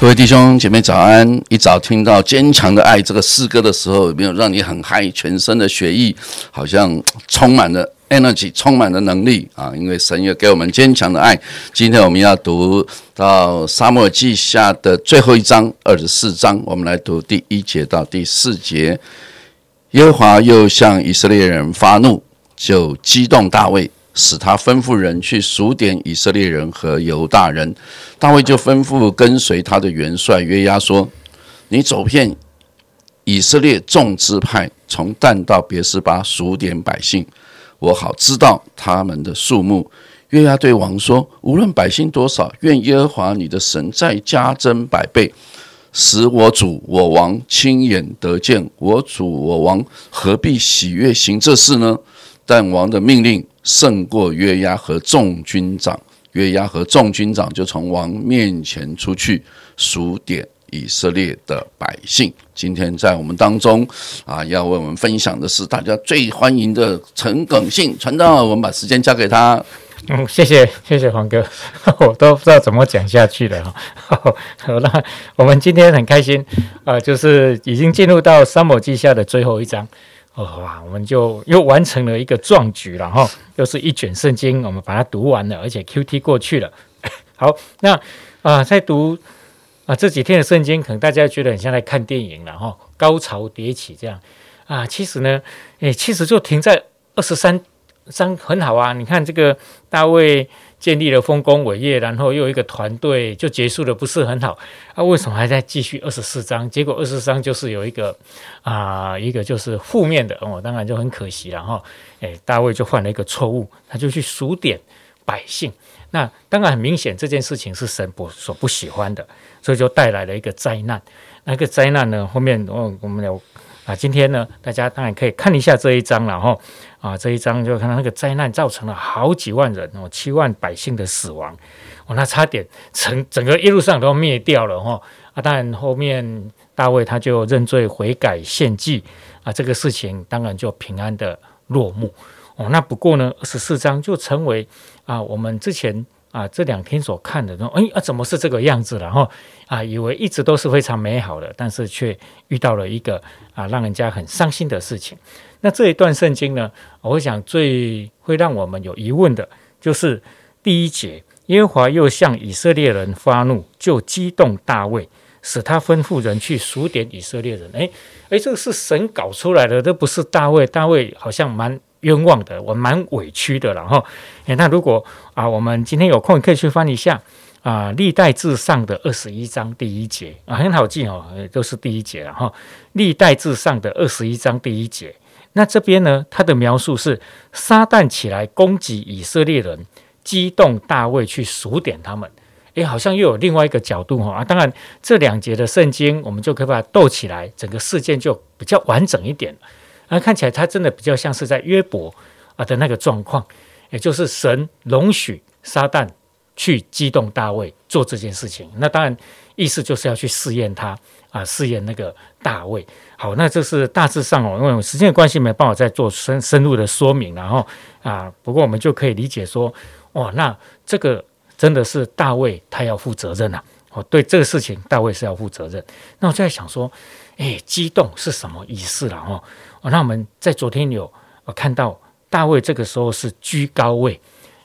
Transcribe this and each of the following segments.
各位弟兄姐妹早安！一早听到“坚强的爱”这个诗歌的时候，有没有让你很嗨？全身的血液好像充满了 energy，充满了能力啊！因为神也给我们坚强的爱。今天我们要读到沙漠记下的最后一章二十四章，我们来读第一节到第四节。耶和华又向以色列人发怒，就激动大卫。使他吩咐人去数点以色列人和犹大人，大卫就吩咐跟随他的元帅约押说：“你走遍以色列众支派，从但到别是巴数点百姓，我好知道他们的数目。”约押对王说：“无论百姓多少，愿耶和华你的神再加增百倍，使我主我王亲眼得见。我主我王何必喜悦行这事呢？”但王的命令。胜过约押和众军长，约押和众军长就从王面前出去数点以色列的百姓。今天在我们当中啊，要为我们分享的是大家最欢迎的陈耿信传道。我们把时间交给他。嗯，谢谢谢谢黄哥，我都不知道怎么讲下去了哈。好，那我们今天很开心啊，就是已经进入到三摩记下的最后一章。哇，我们就又完成了一个壮举了哈，又是一卷圣经，我们把它读完了，而且 Q T 过去了。好，那啊，在读啊这几天的圣经，可能大家觉得很像在看电影了哈，高潮迭起这样啊。其实呢，诶，其实就停在二十三章很好啊。你看这个大卫。建立了丰功伟业，然后又一个团队就结束的不是很好啊？为什么还在继续二十四章？结果二十四章就是有一个啊，一个就是负面的哦，当然就很可惜了哈。哎，大卫就犯了一个错误，他就去数点百姓，那当然很明显这件事情是神不所不喜欢的，所以就带来了一个灾难。那个灾难呢，后面哦，我们聊啊，今天呢，大家当然可以看一下这一章了哈。啊，这一章就看到那个灾难造成了好几万人哦，七万百姓的死亡，哦，那差点整整个一路上都灭掉了哈。啊，当然后面大卫他就认罪悔改献祭啊，这个事情当然就平安的落幕哦。那不过呢，二十四章就成为啊，我们之前啊这两天所看的，说哎啊，怎么是这个样子然后？啊，以为一直都是非常美好的，但是却遇到了一个啊让人家很伤心的事情。那这一段圣经呢？我想最会让我们有疑问的，就是第一节，耶和华又向以色列人发怒，就激动大卫，使他吩咐人去数点以色列人。诶诶，这个是神搞出来的，这不是大卫。大卫好像蛮冤枉的，我蛮委屈的。然后，诶，那如果啊，我们今天有空可以去翻一下啊，历代至上的二十一章第一节啊，很好记哦，都是第一节了哈。历代至上的二十一章第一节。那这边呢？它的描述是撒旦起来攻击以色列人，激动大卫去数点他们。诶，好像又有另外一个角度哈啊！当然，这两节的圣经我们就可以把它斗起来，整个事件就比较完整一点。那，看起来他真的比较像是在约伯啊的那个状况，也就是神容许撒旦去激动大卫做这件事情。那当然，意思就是要去试验他啊，试验那个大卫。好，那这是大致上哦，因为时间的关系没办法再做深深入的说明，然后啊，不过我们就可以理解说，哇，那这个真的是大卫他要负责任呐，哦，对这个事情大卫是要负责任。那我就在想说，哎，激动是什么意思了？哦，那我们在昨天有看到大卫这个时候是居高位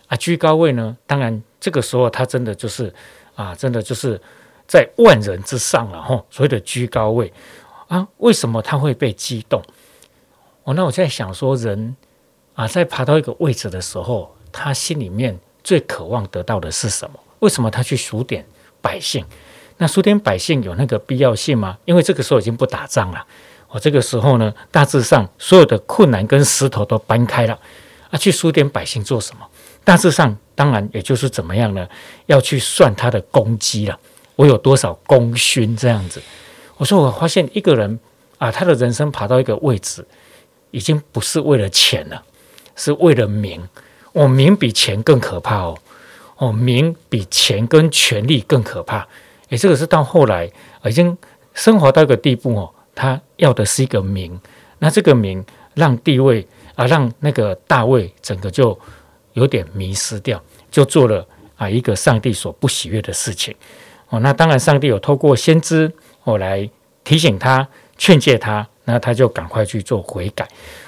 啊，居高位呢，当然这个时候他真的就是啊，真的就是在万人之上了，哈，所谓的居高位。啊，为什么他会被激动？哦，那我在想说，人啊，在爬到一个位置的时候，他心里面最渴望得到的是什么？为什么他去数点百姓？那数点百姓有那个必要性吗？因为这个时候已经不打仗了。我这个时候呢，大致上所有的困难跟石头都搬开了啊，去数点百姓做什么？大致上，当然也就是怎么样呢？要去算他的功绩了，我有多少功勋这样子。我说，我发现一个人啊，他的人生爬到一个位置，已经不是为了钱了，是为了名。哦，名比钱更可怕哦。哦，名比钱跟权力更可怕。诶，这个是到后来已经升华到一个地步哦，他要的是一个名。那这个名让地位啊，让那个大卫整个就有点迷失掉，就做了啊一个上帝所不喜悦的事情。哦，那当然上帝有透过先知哦来提醒他、劝诫他，那他就赶快去做悔改。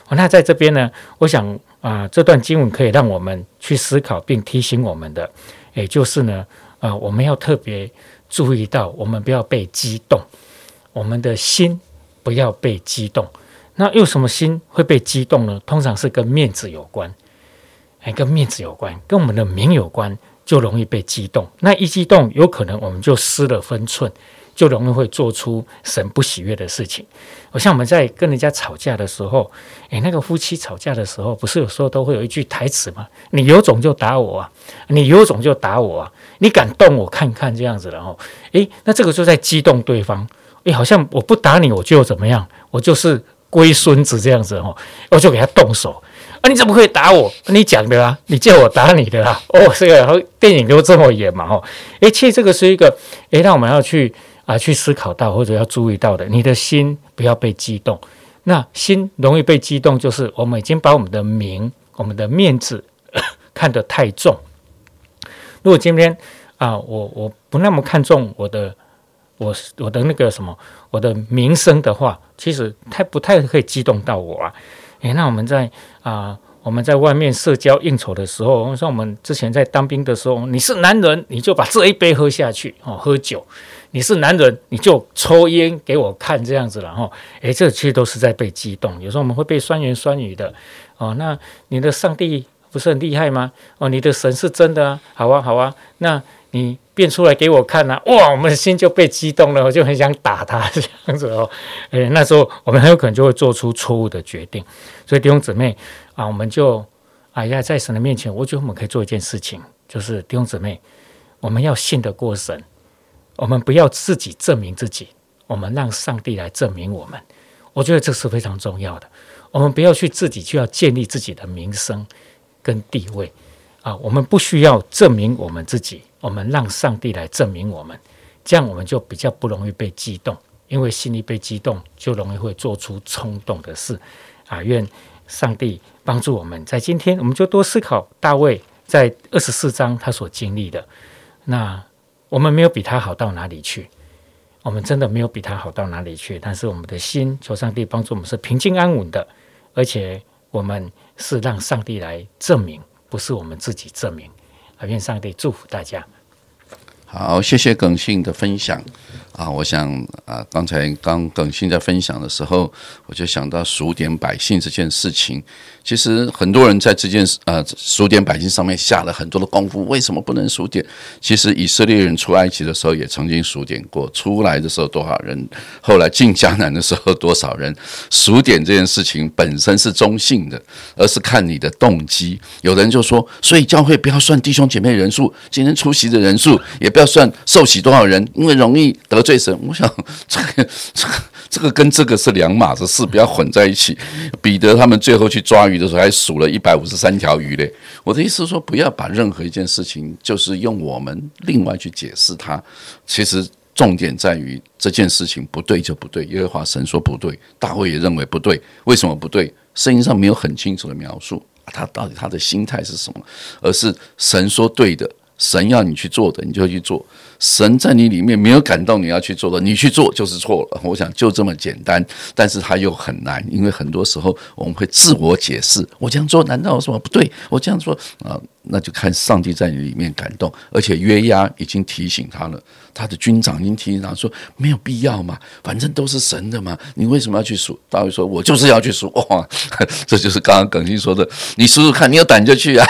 哦，那在这边呢，我想啊，这段经文可以让我们去思考并提醒我们的，也就是呢，啊，我们要特别注意到，我们不要被激动，我们的心不要被激动。那又什么心会被激动呢？通常是跟面子有关，哎，跟面子有关，跟我们的名有关，就容易被激动。那一激动，有可能我们就失了分寸。就容易会做出神不喜悦的事情。我像我们在跟人家吵架的时候，诶，那个夫妻吵架的时候，不是有时候都会有一句台词吗？你有种就打我啊！你有种就打我啊！你敢动我看看这样子，然后，诶，那这个就在激动对方。诶，好像我不打你，我就怎么样？我就是龟孙子这样子哦，我就给他动手。啊，你怎么可以打我？你讲的啊，你叫我打你的啊？哦，这个然后电影都这么演嘛？哦，诶，其实这个是一个，诶，那我们要去。啊，去思考到或者要注意到的，你的心不要被激动。那心容易被激动，就是我们已经把我们的名、我们的面子 看得太重。如果今天啊，我我不那么看重我的，我我的那个什么，我的名声的话，其实太不太可以激动到我啊。诶，那我们在啊，我们在外面社交应酬的时候，像我们之前在当兵的时候，你是男人，你就把这一杯喝下去哦，喝酒。你是男人，你就抽烟给我看这样子了哈。诶，这其实都是在被激动。有时候我们会被酸言酸语的哦。那你的上帝不是很厉害吗？哦，你的神是真的啊。好啊，好啊。那你变出来给我看呐。哇，我们的心就被激动了，我就很想打他 这样子哦。诶，那时候我们很有可能就会做出错误的决定。所以弟兄姊妹啊，我们就哎呀，在神的面前，我觉得我们可以做一件事情，就是弟兄姊妹，我们要信得过神。我们不要自己证明自己，我们让上帝来证明我们。我觉得这是非常重要的。我们不要去自己就要建立自己的名声跟地位啊！我们不需要证明我们自己，我们让上帝来证明我们，这样我们就比较不容易被激动，因为心里被激动，就容易会做出冲动的事啊！愿上帝帮助我们，在今天我们就多思考大卫在二十四章他所经历的那。我们没有比他好到哪里去，我们真的没有比他好到哪里去。但是我们的心，求上帝帮助我们是平静安稳的，而且我们是让上帝来证明，不是我们自己证明。愿上帝祝福大家。好，谢谢耿信的分享。啊，我想啊，刚才刚耿信在分享的时候，我就想到数点百姓这件事情。其实很多人在这件事呃数点百姓上面下了很多的功夫，为什么不能数点？其实以色列人出埃及的时候也曾经数点过，出来的时候多少人，后来进迦南的时候多少人。数点这件事情本身是中性的，而是看你的动机。有人就说，所以教会不要算弟兄姐妹人数，今天出席的人数也不要算受洗多少人，因为容易得罪神。我想这个这个这个跟这个是两码子事，不要混在一起。彼得他们最后去抓鱼。的时候还数了一百五十三条鱼嘞。我的意思是说，不要把任何一件事情，就是用我们另外去解释它。其实重点在于这件事情不对就不对。耶和华神说不对，大卫也认为不对。为什么不对？声音上没有很清楚的描述，他到底他的心态是什么？而是神说对的。神要你去做的，你就去做。神在你里面没有感动你要去做的，你去做就是错了。我想就这么简单，但是它又很难，因为很多时候我们会自我解释：我这样做难道有什么不对？我这样做啊。那就看上帝在你里面感动，而且约押已经提醒他了，他的军长已经提醒他说没有必要嘛，反正都是神的嘛，你为什么要去数？大卫说：“我就是要去数。”哇，这就是刚刚耿信说的，你数数看，你有胆就去啊。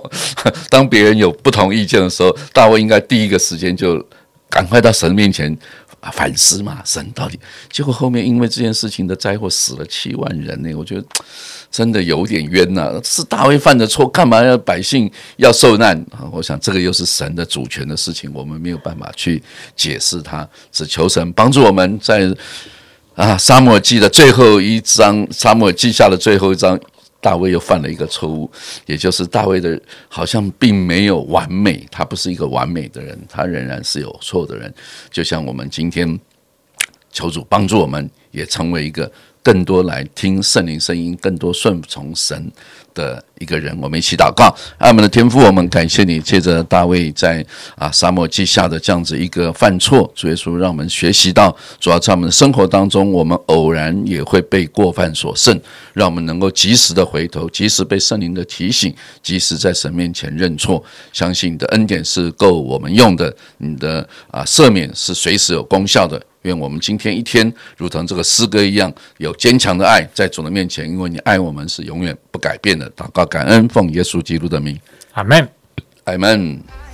当别人有不同意见的时候，大卫应该第一个时间就赶快到神面前。啊反思嘛，神到底？结果后面因为这件事情的灾祸死了七万人呢，我觉得真的有点冤呐。是大卫犯的错，干嘛要百姓要受难啊？我想这个又是神的主权的事情，我们没有办法去解释它，只求神帮助我们在啊沙漠记的最后一章，沙漠记下的最后一章。大卫又犯了一个错误，也就是大卫的好像并没有完美，他不是一个完美的人，他仍然是有错的人。就像我们今天求主帮助我们，也成为一个更多来听圣灵声音、更多顺从神的一个人。我们一起祷告，爱我们的天父，我们感谢你，借着大卫在啊沙漠记下的这样子一个犯错，主耶稣让我们学习到，主要在我们的生活当中，我们偶然也会被过犯所胜，让我们能够及时的回头，及时被圣灵的提醒，及时在神面前认错，相信你的恩典是够我们用的，你的啊赦免是随时有功效的。愿我们今天一天，如同这个诗歌一样，有坚强的爱在主的面前，因为你爱我们是永远不改变的。祷告感恩，奉耶稣基督的名，阿门，阿门。